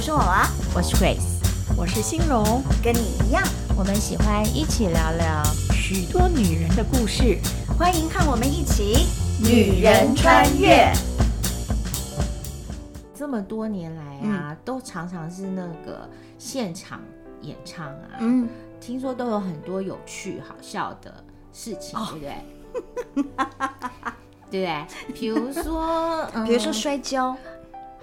我是我娃，我是 Grace，我是欣荣，跟你一样，我们喜欢一起聊聊许多女人的故事，欢迎看我们一起女人穿越。这么多年来啊，嗯、都常常是那个现场演唱啊，嗯，听说都有很多有趣好笑的事情，哦、对不对？对不对？比如说，嗯、比如说摔跤。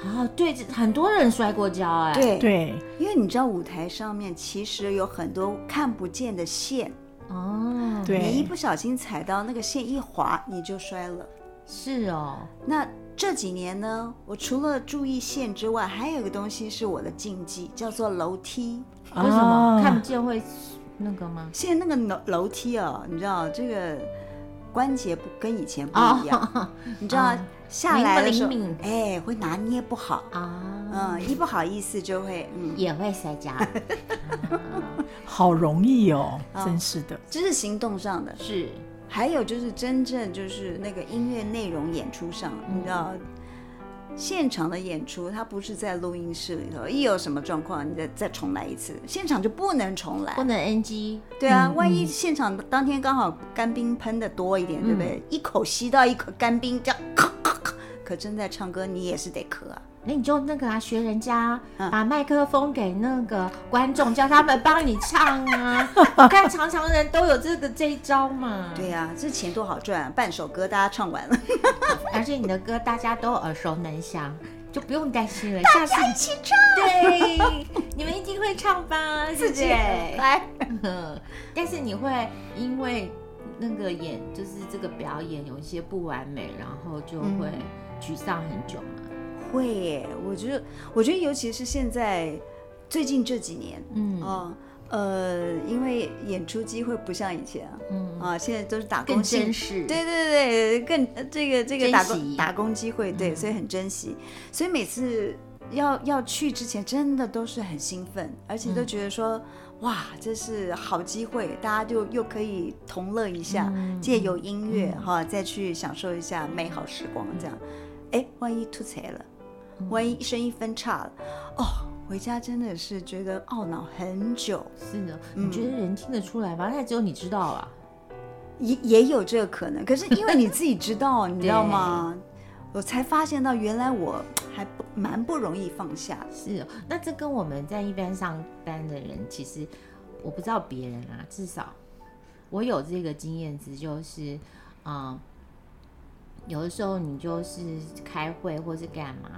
啊，对，很多人摔过跤哎。对对，因为你知道舞台上面其实有很多看不见的线哦，对，你一不小心踩到那个线一滑，你就摔了。是哦，那这几年呢，我除了注意线之外，还有一个东西是我的禁忌，叫做楼梯。为什么？看不见会那个吗？现在那个楼楼梯哦，你知道这个关节不跟以前不一样，你知道。下来的时候，哎，会拿捏不好。啊，嗯，一不好意思就会，嗯，也会摔跤，好容易哦，真是的，这是行动上的，是，还有就是真正就是那个音乐内容演出上，你知道。现场的演出，它不是在录音室里头，一有什么状况，你再再重来一次，现场就不能重来，不能 NG。对啊，嗯、万一现场当天刚好干冰喷的多一点，嗯、对不对？一口吸到一口干冰，这样咔咔咔，可正在唱歌，你也是得咳啊。那你就那个啊，学人家把麦克风给那个观众，叫他们帮你唱啊。我看常常人都有这个这一招嘛。对呀、啊，这钱多好赚啊！半首歌大家唱完了，而且你的歌大家都耳熟能详，就不用担心了。下次一起唱，对，你们一定会唱吧？自己来。但是你会因为那个演，就是这个表演有一些不完美，然后就会沮丧很久嘛。会耶，我觉得，我觉得尤其是现在最近这几年，嗯。啊，呃，因为演出机会不像以前啊，嗯。啊，现在都是打工，更真实，对对对，更这个这个打工惜。打工机会，对，所以很珍惜，嗯、所以每次要要去之前，真的都是很兴奋，而且都觉得说，嗯、哇，这是好机会，大家就又可以同乐一下，嗯、借由音乐哈、再去享受一下美好时光，这样，哎，万一吐槽了。万一声音分叉了，哦，回家真的是觉得懊恼很久。是的，你觉得人听得出来吗？那只有你知道啊，也也有这个可能。可是因为你自己知道，你知道吗？我才发现到原来我还不蛮不容易放下。是哦，那这跟我们在一般上班的人，其实我不知道别人啊，至少我有这个经验值，就是嗯，有的时候你就是开会或是干嘛。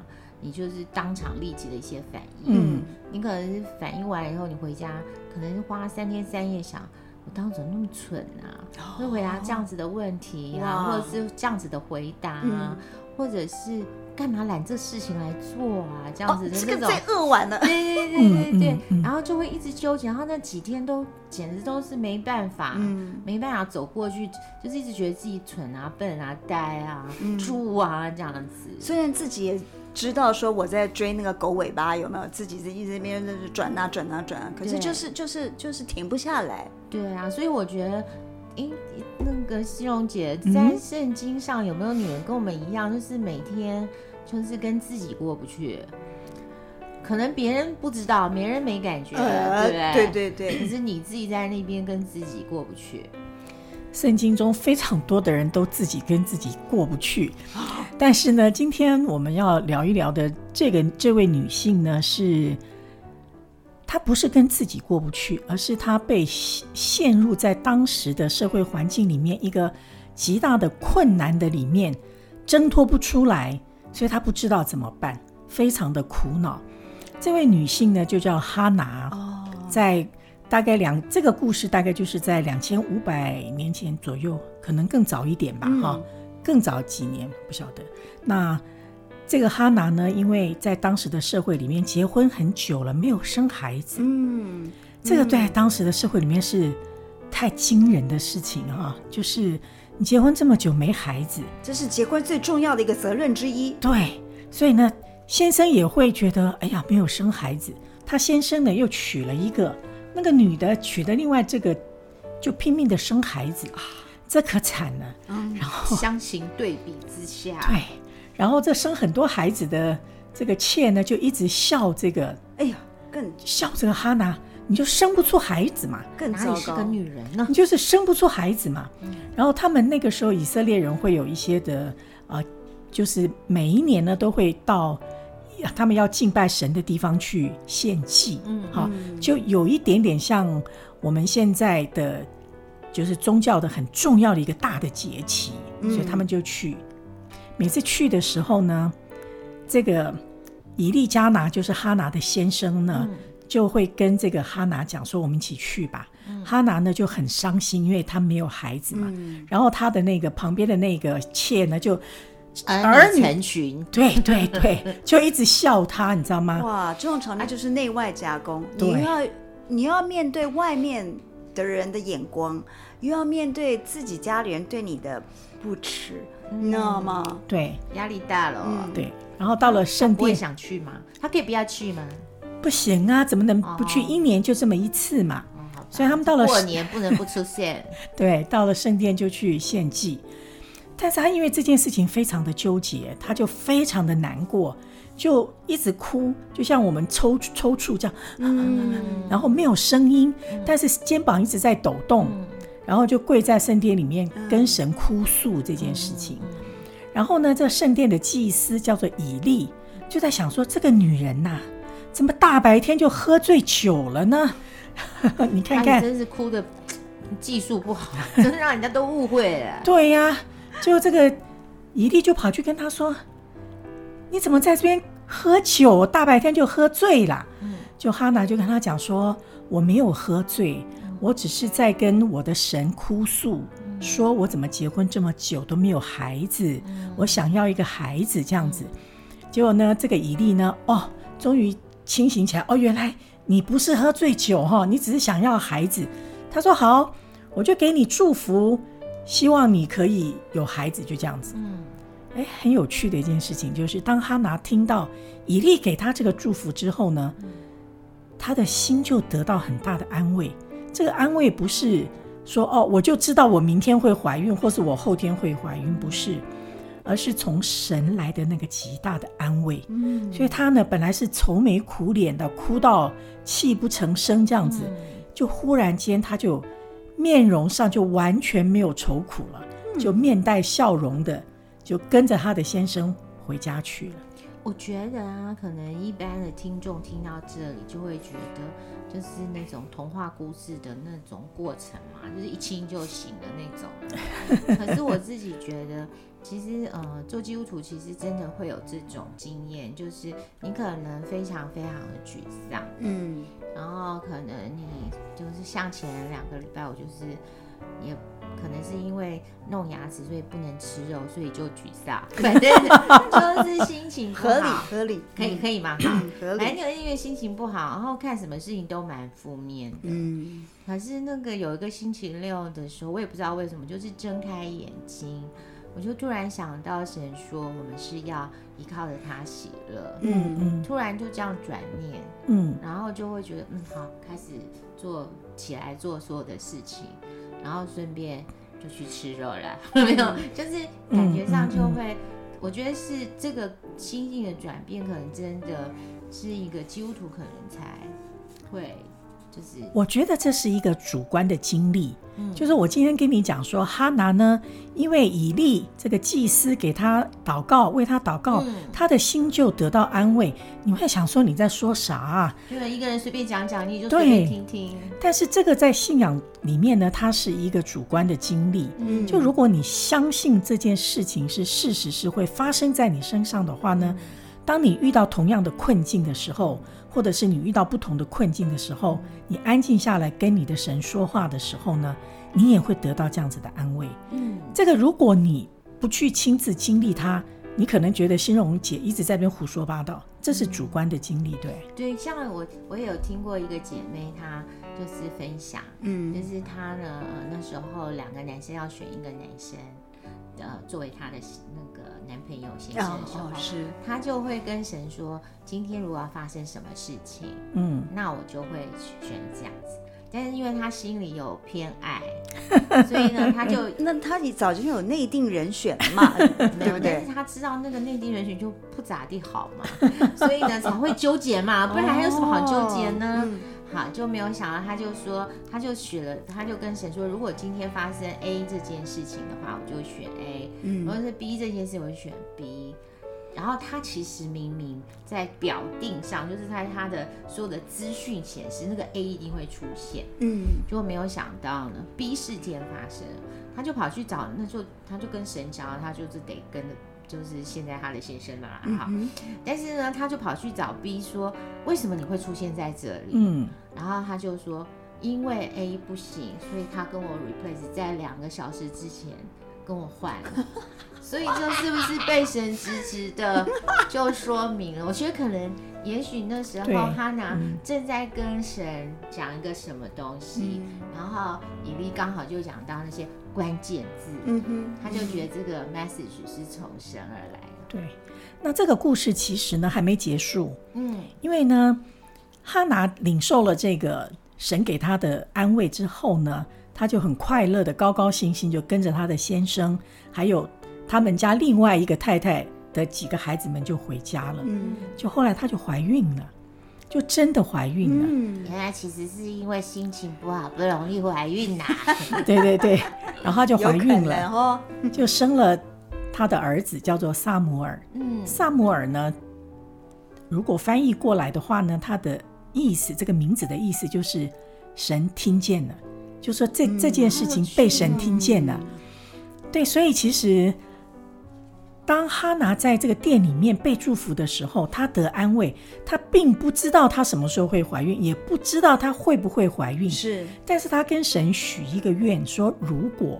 你就是当场立即的一些反应，嗯，你可能是反应完了以后，你回家可能花三天三夜想，我当时怎么那么蠢啊？会、哦、回答这样子的问题啊，或者是这样子的回答啊，嗯、或者是干嘛揽这事情来做啊？这样子的那种，最扼腕了，对对对对对，嗯、然后就会一直纠结，然后那几天都简直都是没办法，嗯、没办法走过去，就是一直觉得自己蠢啊、笨啊、呆啊、猪、嗯、啊这样子。虽然自己也。知道说我在追那个狗尾巴有没有？自己在一直边转啊转啊转啊，可是就是就是就是停不下来。对啊，所以我觉得，诶，那个西荣姐在圣经上有没有女人跟我们一样，就是每天就是跟自己过不去？可能别人不知道，别人没感觉，呃、对不对？对对对。可是你自己在那边跟自己过不去。圣经中非常多的人都自己跟自己过不去，但是呢，今天我们要聊一聊的这个这位女性呢，是她不是跟自己过不去，而是她被陷入在当时的社会环境里面一个极大的困难的里面，挣脱不出来，所以她不知道怎么办，非常的苦恼。这位女性呢，就叫哈拿，在。大概两这个故事大概就是在两千五百年前左右，可能更早一点吧，哈、嗯，更早几年不晓得。那这个哈娜呢，因为在当时的社会里面结婚很久了，没有生孩子，嗯，嗯这个在当时的社会里面是太惊人的事情哈，就是你结婚这么久没孩子，这是结婚最重要的一个责任之一。对，所以呢，先生也会觉得，哎呀，没有生孩子，他先生呢又娶了一个。那个女的娶的另外这个，就拼命的生孩子啊，这可惨了。嗯，然后相形对比之下，对，然后这生很多孩子的这个妾呢就一直笑这个，哎呀，更笑这个哈娜，你就生不出孩子嘛，更哪里是个女人呢？你就是生不出孩子嘛。嗯、然后他们那个时候以色列人会有一些的呃，就是每一年呢都会到他们要敬拜神的地方去献祭，嗯，好，就有一点点像我们现在的就是宗教的很重要的一个大的节期，嗯、所以他们就去。每次去的时候呢，这个。以利加拿就是哈拿的先生呢，嗯、就会跟这个哈拿讲说：“我们一起去吧。嗯”哈拿呢就很伤心，因为他没有孩子嘛。嗯、然后他的那个旁边的那个妾呢，就儿女成群，对对对，就一直笑他，你知道吗？哇，这种场面就是内外夹攻，对你要你要面对外面的人的眼光，又要面对自己家里人对你的不耻，嗯、你知道吗？对，压力大了、哦嗯。对。然后到了圣殿，想去吗？他可以不要去吗？不行啊，怎么能不去？一年就这么一次嘛。哦、所以他们到了过年不能不出现。对，到了圣殿就去献祭。但是他因为这件事情非常的纠结，他就非常的难过，就一直哭，就像我们抽抽搐这样。嗯。然后没有声音，嗯、但是肩膀一直在抖动，嗯、然后就跪在圣殿里面跟神哭诉这件事情。嗯然后呢，这圣殿的祭司叫做以利，就在想说，这个女人呐、啊，怎么大白天就喝醉酒了呢？你看看，真是哭的 技术不好，真的让人家都误会了。对呀、啊，就这个伊利就跑去跟他说：“你怎么在这边喝酒？大白天就喝醉了。”，就哈娜就跟他讲说：“我没有喝醉，我只是在跟我的神哭诉。”说我怎么结婚这么久都没有孩子，我想要一个孩子这样子。结果呢，这个伊利呢，哦，终于清醒起来。哦，原来你不是喝醉酒哈，你只是想要孩子。他说好，我就给你祝福，希望你可以有孩子，就这样子。嗯，哎，很有趣的一件事情就是，当哈拿听到以利给他这个祝福之后呢，他的心就得到很大的安慰。这个安慰不是。说哦，我就知道我明天会怀孕，或是我后天会怀孕，不是，而是从神来的那个极大的安慰。嗯，所以他呢，本来是愁眉苦脸的，哭到泣不成声这样子，嗯、就忽然间他就面容上就完全没有愁苦了，嗯、就面带笑容的，就跟着他的先生回家去了。我觉得啊，可能一般的听众听到这里就会觉得。就是那种童话故事的那种过程嘛，就是一亲就醒的那种。可是我自己觉得，其实呃，做基督徒其实真的会有这种经验，就是你可能非常非常的沮丧，嗯，然后可能你就是像前两个礼拜，我就是也。可能是因为弄牙齿，所以不能吃肉，所以就沮丧。反正 就是心情不好，合理合理，可以可以吗？嗯、合理。反正因为心情不好，然后看什么事情都蛮负面的。嗯。可是那个有一个星期六的时候，我也不知道为什么，就是睁开眼睛，我就突然想到神说，我们是要依靠着他喜乐。嗯嗯。突然就这样转念，嗯，然后就会觉得嗯好，开始做起来做所有的事情。然后顺便就去吃肉了，没有，就是感觉上就会，嗯嗯嗯、我觉得是这个心境的转变，可能真的是一个基督徒可能才会。就是，我觉得这是一个主观的经历。嗯，就是我今天跟你讲说，哈拿呢，因为以利这个祭司给他祷告，为他祷告，嗯、他的心就得到安慰。你会想说你在说啥啊？对，一个人随便讲讲，你就随便听听。但是这个在信仰里面呢，它是一个主观的经历。嗯，就如果你相信这件事情是事实，是会发生在你身上的话呢，当你遇到同样的困境的时候。或者是你遇到不同的困境的时候，你安静下来跟你的神说话的时候呢，你也会得到这样子的安慰。嗯，这个如果你不去亲自经历它，你可能觉得心荣姐一直在那边胡说八道，这是主观的经历，对。对，像我我也有听过一个姐妹，她就是分享，嗯，就是她呢，呃，那时候两个男生要选一个男生。呃，作为她的那个男朋友先生的时候，哦哦、是他就会跟神说：“今天如果要发生什么事情，嗯，那我就会选这样子。但是因为他心里有偏爱，所以呢，他就那他也早就有内定人选了嘛，对不对？但是他知道那个内定人选就不咋地好嘛，所以呢才会纠结嘛，不然还有什么好纠结呢？哦嗯、好，就没有想到，他就说，他就选了，他就跟神说，如果今天发生 A 这件事情的话，我就选 A；嗯。如果是 B 这件事，我就选 B。然后他其实明明在表定上，就是在他的所有的资讯显示，那个 A 一定会出现，嗯，结果没有想到呢，B 事件发生，他就跑去找，那就他就跟神讲，他就是得跟，就是现在他的先生嘛，哈、嗯，但是呢，他就跑去找 B 说，为什么你会出现在这里？嗯，然后他就说，因为 A 不行，所以他跟我 replace 在两个小时之前跟我换了。所以这是不是被神直直的 就说明了？我觉得可能，也许那时候哈拿正在跟神讲一个什么东西，嗯、然后以利刚好就讲到那些关键字，嗯哼，他就觉得这个 message 是从神而来的。对，那这个故事其实呢还没结束，嗯，因为呢哈拿领受了这个神给他的安慰之后呢，他就很快乐的高高兴兴就跟着他的先生还有。他们家另外一个太太的几个孩子们就回家了，嗯，就后来她就怀孕了，就真的怀孕了。嗯，原来其实是因为心情不好，不容易怀孕呐、啊。对对对，然后她就怀孕了，哦、就生了他的儿子，叫做撒摩尔。嗯，撒摩尔呢，如果翻译过来的话呢，他的意思，这个名字的意思就是神听见了，就说这、嗯、这件事情被神听见了。对，所以其实。当哈拿在这个店里面被祝福的时候，她得安慰。她并不知道她什么时候会怀孕，也不知道她会不会怀孕。是，但是她跟神许一个愿，说如果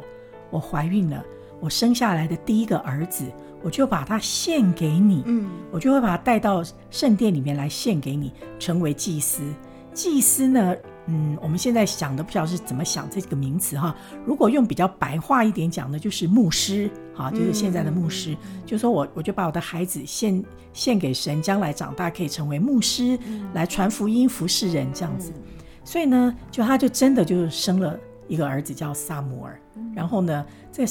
我怀孕了，我生下来的第一个儿子，我就把他献给你。嗯，我就会把他带到圣殿里面来献给你，成为祭司。祭司呢？嗯，我们现在想的不晓得是怎么想这个名词哈。如果用比较白话一点讲呢，就是牧师哈，就是现在的牧师，嗯、就说我我就把我的孩子献献给神，将来长大可以成为牧师，嗯、来传福音、服侍人这样子。嗯、所以呢，就他就真的就生了一个儿子叫撒母耳。嗯、然后呢，在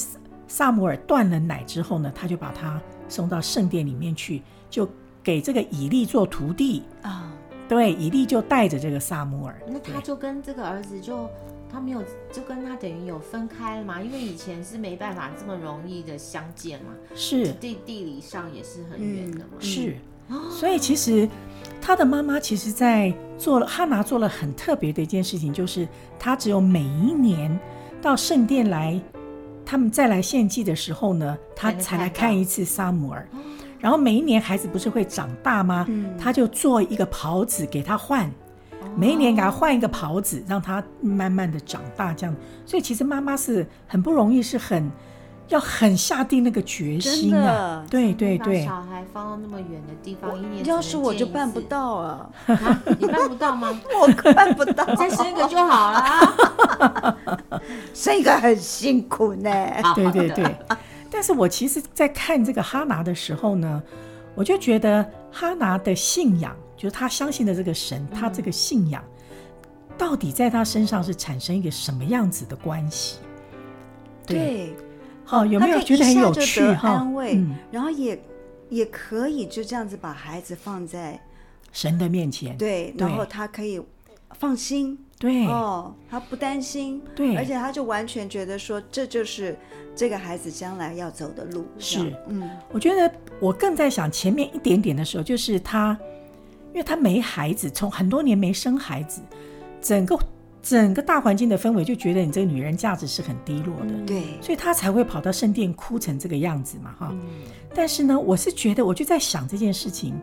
撒母耳断了奶之后呢，他就把他送到圣殿里面去，就给这个以利做徒弟啊。对，以利就带着这个撒母耳，那他就跟这个儿子就他没有就跟他等于有分开了嘛，因为以前是没办法这么容易的相见嘛，是。地地理上也是很远的嘛，嗯、是，所以其实他的妈妈其实在做了哈拿做了很特别的一件事情，就是他只有每一年到圣殿来，他们再来献祭的时候呢，他才来看一次撒母耳。然后每一年孩子不是会长大吗？嗯、他就做一个袍子给他换，哦、每一年给他换一个袍子，让他慢慢的长大，这样。所以其实妈妈是很不容易，是很要很下定那个决心啊。的对对对，把小孩放到那么远的地方，一年要是我就办不到啊！啊你办不到吗？我办不到，再生一个就好了。生一个很辛苦呢。对对对。但是我其实，在看这个哈拿的时候呢，我就觉得哈拿的信仰，就是他相信的这个神，嗯、他这个信仰，到底在他身上是产生一个什么样子的关系？对，好，有没有觉得很有趣哈？安慰，嗯、然后也也可以就这样子把孩子放在神的面前，对，然后他可以放心。对哦，他不担心，对，而且他就完全觉得说，这就是这个孩子将来要走的路。是，嗯，我觉得我更在想前面一点点的时候，就是他，因为他没孩子，从很多年没生孩子，整个整个大环境的氛围就觉得你这个女人价值是很低落的，对，所以他才会跑到圣殿哭成这个样子嘛，哈。但是呢，我是觉得，我就在想这件事情，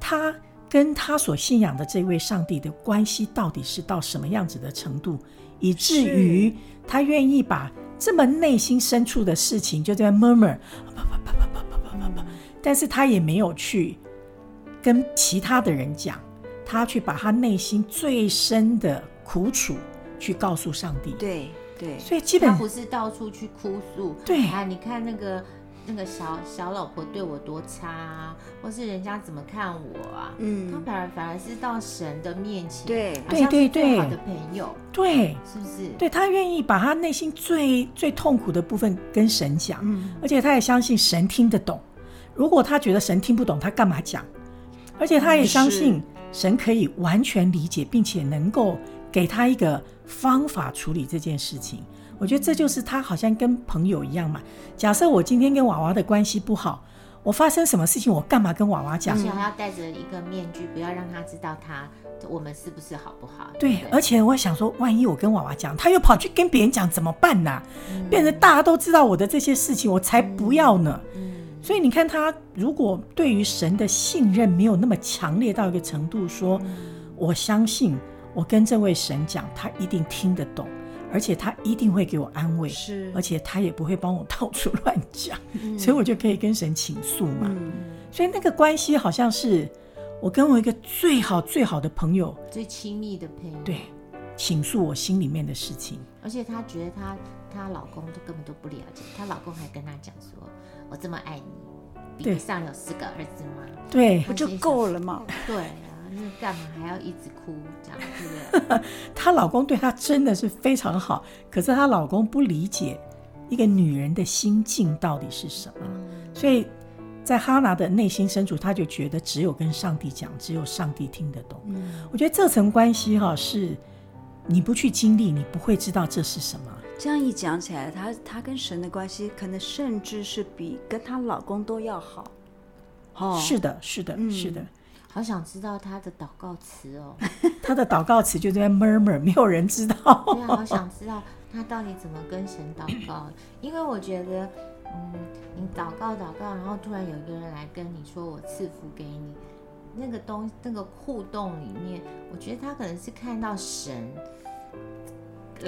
他。跟他所信仰的这位上帝的关系到底是到什么样子的程度，以至于他愿意把这么内心深处的事情就在 murmur，但是他也没有去跟其他的人讲，他去把他内心最深的苦楚去告诉上帝。对对，所以基本他不是到处去哭诉。对啊，你看那个。那个小小老婆对我多差啊，或是人家怎么看我啊？嗯，他反而反而是到神的面前，对好像对对最好的朋友，对，是不是？对他愿意把他内心最最痛苦的部分跟神讲，嗯，而且他也相信神听得懂。如果他觉得神听不懂，他干嘛讲？而且他也相信神可以完全理解，并且能够给他一个方法处理这件事情。我觉得这就是他好像跟朋友一样嘛。假设我今天跟娃娃的关系不好，我发生什么事情，我干嘛跟娃娃讲？而且还要戴着一个面具，不要让他知道他我们是不是好不好？对，而且我想说，万一我跟娃娃讲，他又跑去跟别人讲，怎么办呢、啊？嗯变成大家都知道我的这些事情，我才不要呢。嗯，所以你看，他如果对于神的信任没有那么强烈到一个程度，说我相信我跟这位神讲，他一定听得懂。而且他一定会给我安慰，是，而且他也不会帮我 到处乱讲，嗯所以我就可以跟神倾诉嘛。嗯，所以那个关系好像是我跟我一个最好最好的朋友，最亲密的朋友，对，倾诉我心里面的事情。而且她觉得她她老公都根本都不了解，她老公还跟她讲说：“我这么爱你，比对不上有四个儿子吗？”对不就够了吗？对干嘛还要一直哭？这样对不对？她老公对她真的是非常好，可是她老公不理解一个女人的心境到底是什么，所以在哈娜的内心深处，她就觉得只有跟上帝讲，只有上帝听得懂。嗯，我觉得这层关系哈、是，你不去经历，你不会知道这是什么。这样一讲起来，她她跟神的关系，可能甚至是比跟她老公都要好。哦，是的，是的，嗯是的。好想知道他的祷告词哦。他的祷告词就在 murmur，没有人知道。对啊，好想知道他到底怎么跟神祷告，因为我觉得，嗯，你祷告祷告，然后突然有一个人来跟你说我赐福给你，那个东那个互动里面，我觉得他可能是看到神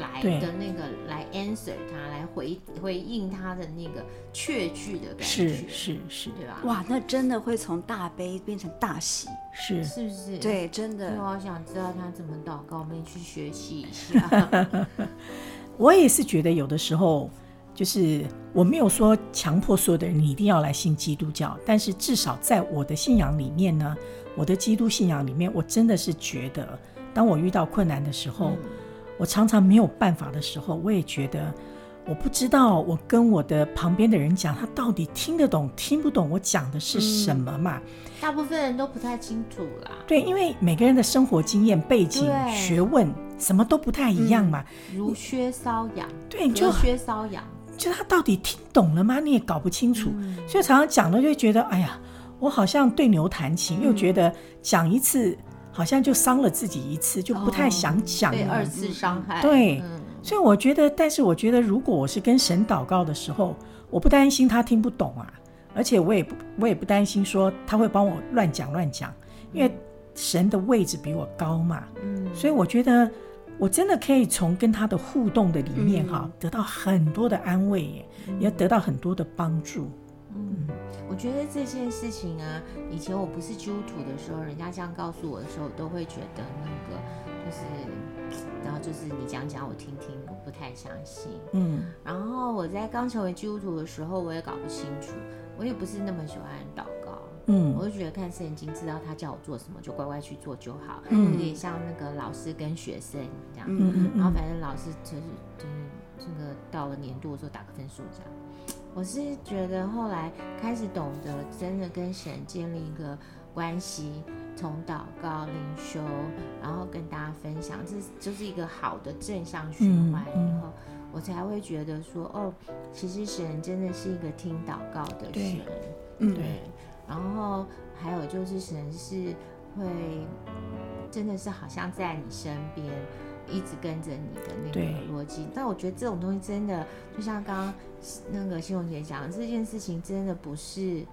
来的那个来 answer 他，来回回应他的那个确据的感觉，是是是，对吧？哇，那真的会从大悲变成大喜，是是不是？对，真的我好想知道他怎么祷告，我们去学习一下。我也是觉得有的时候，就是我没有说强迫所有的人你一定要来信基督教，但是至少在我的信仰里面呢，我的基督信仰里面，我真的是觉得，当我遇到困难的时候，嗯我常常没有办法的时候，我也觉得我不知道我跟我的旁边的人讲，他到底听得懂听不懂我讲的是什么嘛？大部分人都不太清楚啦。对，因为每个人的生活经验、背景、对学问什么都不太一样嘛。如靴搔痒，对，你就隔靴搔痒。就他到底听懂了吗？你也搞不清楚，嗯所以常常讲了就会觉得，哎呀，我好像对牛弹琴，嗯又觉得讲一次好像就伤了自己一次，就不太想讲了。被二次伤害。对嗯所以我觉得，但是我觉得，如果我是跟神祷告的时候，我不担心他听不懂啊，而且我也不，我也不担心说他会帮我乱讲乱讲，因为神的位置比我高嘛。嗯，所以我觉得我真的可以从跟他的互动的里面哈、嗯得到很多的安慰耶，也得到很多的帮助。嗯，我觉得这件事情啊，以前我不是基督徒的时候，人家这样告诉我的时候，我都会觉得那个就是，然后就是你讲讲我听听，我不太相信。嗯然后我在刚成为基督徒的时候，我也搞不清楚，我也不是那么喜欢祷告，嗯我就觉得看圣经，知道他叫我做什么，就乖乖去做就好，嗯有点像那个老师跟学生一样。嗯嗯然后嗯，反正老师就是就是这个到了年度的时候打个分数这样。我是觉得后来开始懂得真的跟神建立一个关系，从祷告、灵修，然后跟大家分享，这就是一个好的正向循环嗯以后，我才会觉得说，哦，其实神真的是一个听祷告的对神，嗯对。然后还有就是神是会真的是好像在你身边。一直跟着你的那个逻辑，但我觉得这种东西真的，就像刚刚那个欣蓉姐讲的，这件事情真的不是，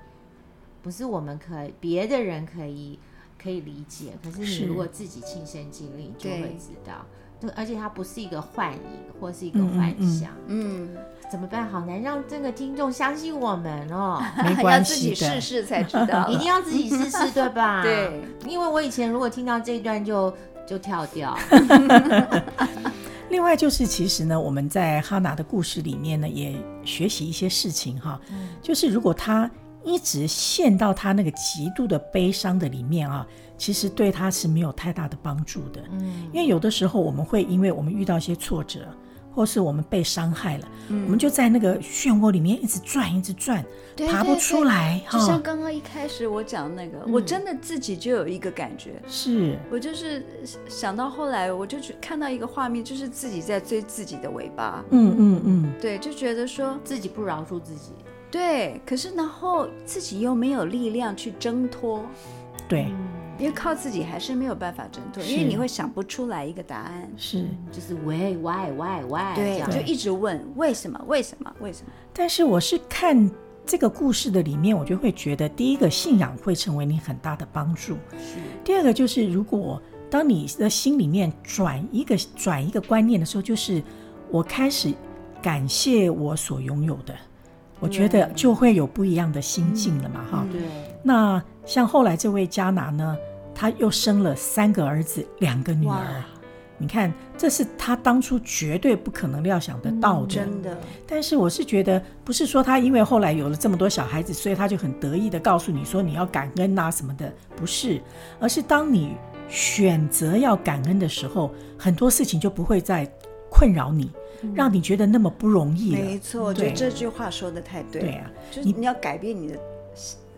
不是我们可以别的人可以可以理解，可是是。你如果自己亲身经历，你就会知道。对，而且它不是一个幻影或是一个幻想，嗯，怎么办？好难让这个听众相信我们哦，没 要自己试。试才知道。一定要自己试试，对吧？对，因为我以前如果听到这一段就就跳掉。另外就是，其实呢，我们在哈娜的故事里面呢，也学习一些事情哈。嗯，就是如果他一直陷到他那个极度的悲伤的里面啊，其实对他是没有太大的帮助的。嗯，因为有的时候我们会因为我们遇到一些挫折。或是我们被伤害了，嗯，我们就在那个漩涡里面一直转，一直转，对对对，爬不出来。就像刚刚一开始我讲那个，嗯，我真的自己就有一个感觉，是。我就是想到后来，我就去看到一个画面，就是自己在追自己的尾巴。嗯嗯嗯，对，就觉得说自己不饶恕自己，对，可是然后自己又没有力量去挣脱，对。嗯因为靠自己还是没有办法挣脱，因为你会想不出来一个答案，是就是 why why why why，对，就一直问为什么为什么为什么。但是我是看这个故事的里面，我就会觉得，第一个信仰会成为你很大的帮助，是。第二个就是，如果当你的心里面转一个转一个观念的时候，就是我开始感谢我所拥有的，我觉得就会有不一样的心境了嘛，哈、嗯。对。那像后来这位加拿呢，他又生了三个儿子，两个女儿。你看，这是他当初绝对不可能料想得到的。真的。但是我是觉得，不是说他因为后来有了这么多小孩子，所以他就很得意的告诉你说你要感恩啊什么的，不是。而是当你选择要感恩的时候，很多事情就不会再困扰你，让你觉得那么不容易了。没错，我觉得这句话说的太对。对啊，就是你要改变你的。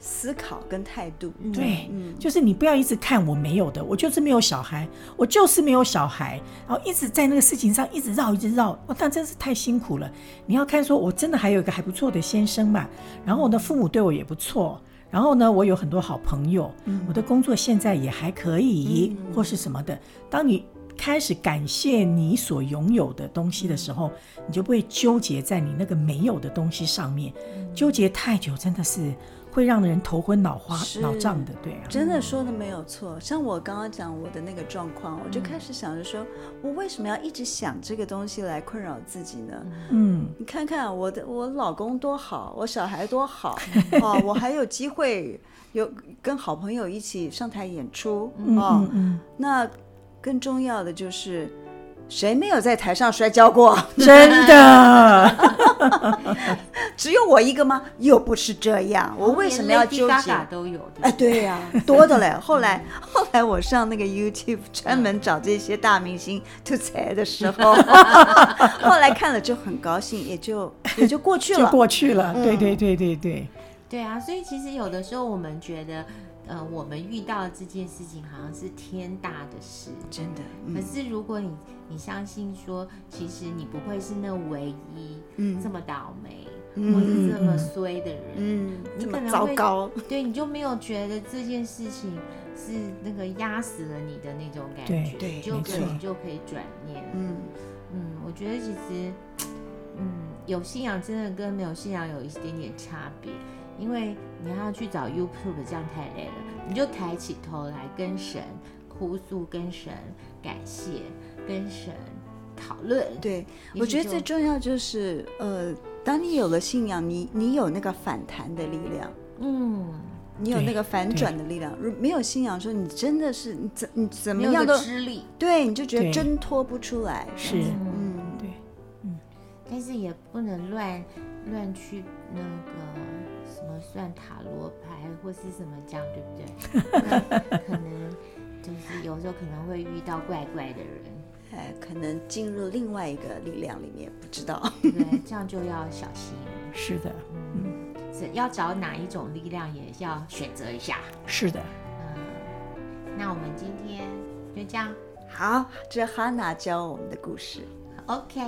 思考跟态度，对，嗯，就是你不要一直看我没有的，我就是没有小孩，我就是没有小孩，然后一直在那个事情上一直绕，一直绕，哇，那真是太辛苦了。你要看说，我真的还有一个还不错的先生嘛，然后我的父母对我也不错，然后呢，我有很多好朋友，我的工作现在也还可以，或是什么的。当你开始感谢你所拥有的东西的时候，你就不会纠结在你那个没有的东西上面，纠结太久真的是。会让人头昏脑花、脑胀的，对啊，真的说的没有错。像我刚刚讲我的那个状况，我就开始想着说，我为什么要一直想这个东西来困扰自己呢？嗯，你看看我的我老公多好，我小孩多好，哦，我还有机会有跟好朋友一起上台演出，哦，嗯嗯，那更重要的就是。谁没有在台上摔跤过？真的，只有我一个吗？又不是这样。我为什么要纠结？都有。哎，对呀、啊，多的嘞。后来，后来我上那个 YouTube 专门找这些大明星吐槽的时候，后来看了就很高兴，也就也就过去了，就过去了。对对对对对。对啊，所以其实有的时候我们觉得。呃，我们遇到的这件事情好像是天大的事，真的。嗯、可是如果你你相信说，其实你不会是那唯一，嗯，这么倒霉，嗯、或者这么衰的人，嗯，你可能会糟糕，对，你就没有觉得这件事情是那个压死了你的那种感觉，对，你就可能就可以转念，嗯。嗯，我觉得其实，嗯，有信仰真的跟没有信仰有一点点差别。因为你要去找 YouTube，这样太累了，你就抬起头来跟神哭诉，跟神感谢，跟神讨论。对，我觉得最重要就是，呃，当你有了信仰，你你有那个反弹的力量，嗯，你有那个反转的力量。如没有信仰，说你真的是你怎你怎么样都支力，对，你就觉得挣脱不出来。是，嗯，对，嗯，但是也不能乱乱去那个。什么算塔罗牌或是什么这样，对不对？可能就是有时候可能会遇到怪怪的人，哎，可能进入另外一个力量里面，不知道。对，这样就要小心。是的，嗯，是要找哪一种力量，也要选择一下。是的，嗯，那我们今天就这样。好，这哈娜教我们的故事。OK。